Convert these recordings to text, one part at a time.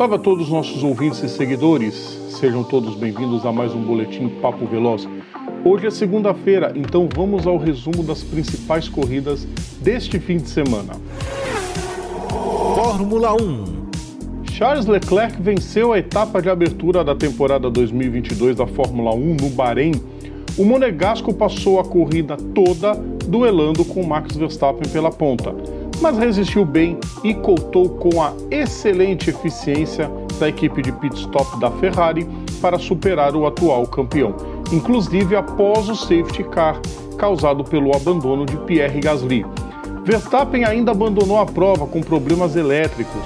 Salve a todos os nossos ouvintes e seguidores. Sejam todos bem-vindos a mais um boletim Papo Veloz. Hoje é segunda-feira, então vamos ao resumo das principais corridas deste fim de semana. Fórmula 1 Charles Leclerc venceu a etapa de abertura da temporada 2022 da Fórmula 1 no Bahrein. O monegasco passou a corrida toda duelando com Max Verstappen pela ponta mas resistiu bem e contou com a excelente eficiência da equipe de pit stop da Ferrari para superar o atual campeão, inclusive após o safety car causado pelo abandono de Pierre Gasly. Verstappen ainda abandonou a prova com problemas elétricos.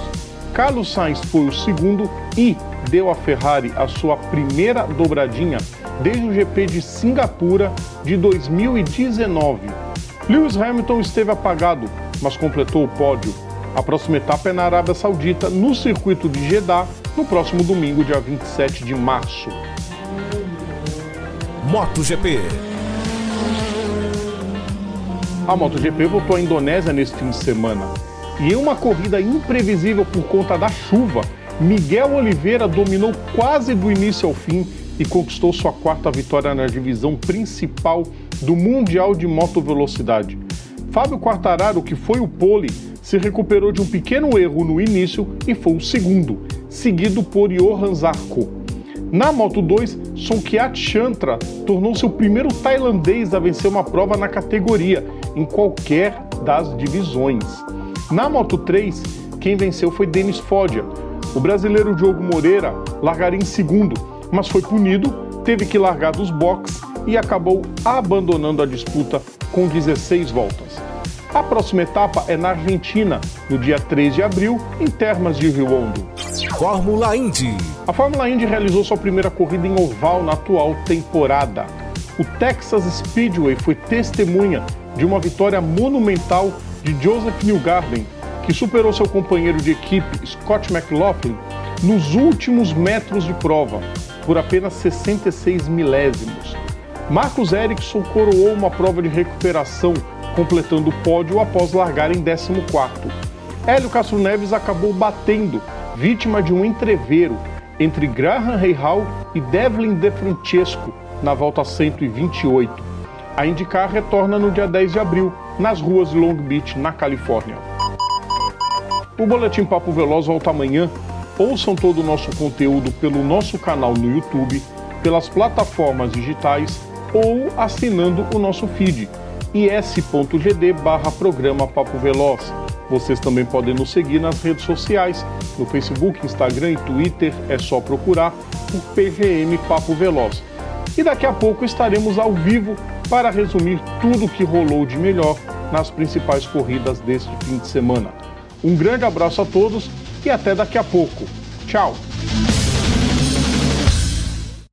Carlos Sainz foi o segundo e deu à Ferrari a sua primeira dobradinha desde o GP de Singapura de 2019. Lewis Hamilton esteve apagado mas completou o pódio. A próxima etapa é na Arábia Saudita, no circuito de Jeddah, no próximo domingo, dia 27 de março. MotoGP A MotoGP voltou à Indonésia neste fim de semana. E em uma corrida imprevisível por conta da chuva, Miguel Oliveira dominou quase do início ao fim e conquistou sua quarta vitória na divisão principal do Mundial de Moto Velocidade. Fábio Quartararo, que foi o pole, se recuperou de um pequeno erro no início e foi o segundo, seguido por Johan Zarco. Na Moto 2, Sonkiat Chantra tornou-se o primeiro tailandês a vencer uma prova na categoria, em qualquer das divisões. Na Moto 3, quem venceu foi Denis Foggia. O brasileiro Diogo Moreira largaria em segundo, mas foi punido, teve que largar dos boxes e acabou abandonando a disputa com 16 voltas. A próxima etapa é na Argentina, no dia 3 de abril, em Termas de Rio Hondo. Fórmula Indy. A Fórmula Indy realizou sua primeira corrida em oval na atual temporada. O Texas Speedway foi testemunha de uma vitória monumental de Joseph Newgarden, que superou seu companheiro de equipe Scott McLaughlin nos últimos metros de prova, por apenas 66 milésimos. Marcos Ericsson coroou uma prova de recuperação completando o pódio após largar em 14º. Hélio Castro Neves acabou batendo, vítima de um entreveiro entre Graham Rahal e Devlin De Francesco na volta 128. A IndyCar retorna no dia 10 de abril, nas ruas de Long Beach, na Califórnia. O Boletim Papo Veloz volta amanhã. Ouçam todo o nosso conteúdo pelo nosso canal no YouTube, pelas plataformas digitais ou assinando o nosso feed is.gd barra programa Papo Veloz. Vocês também podem nos seguir nas redes sociais, no Facebook, Instagram e Twitter, é só procurar por PGM Papo Veloz. E daqui a pouco estaremos ao vivo para resumir tudo o que rolou de melhor nas principais corridas deste fim de semana. Um grande abraço a todos e até daqui a pouco. Tchau!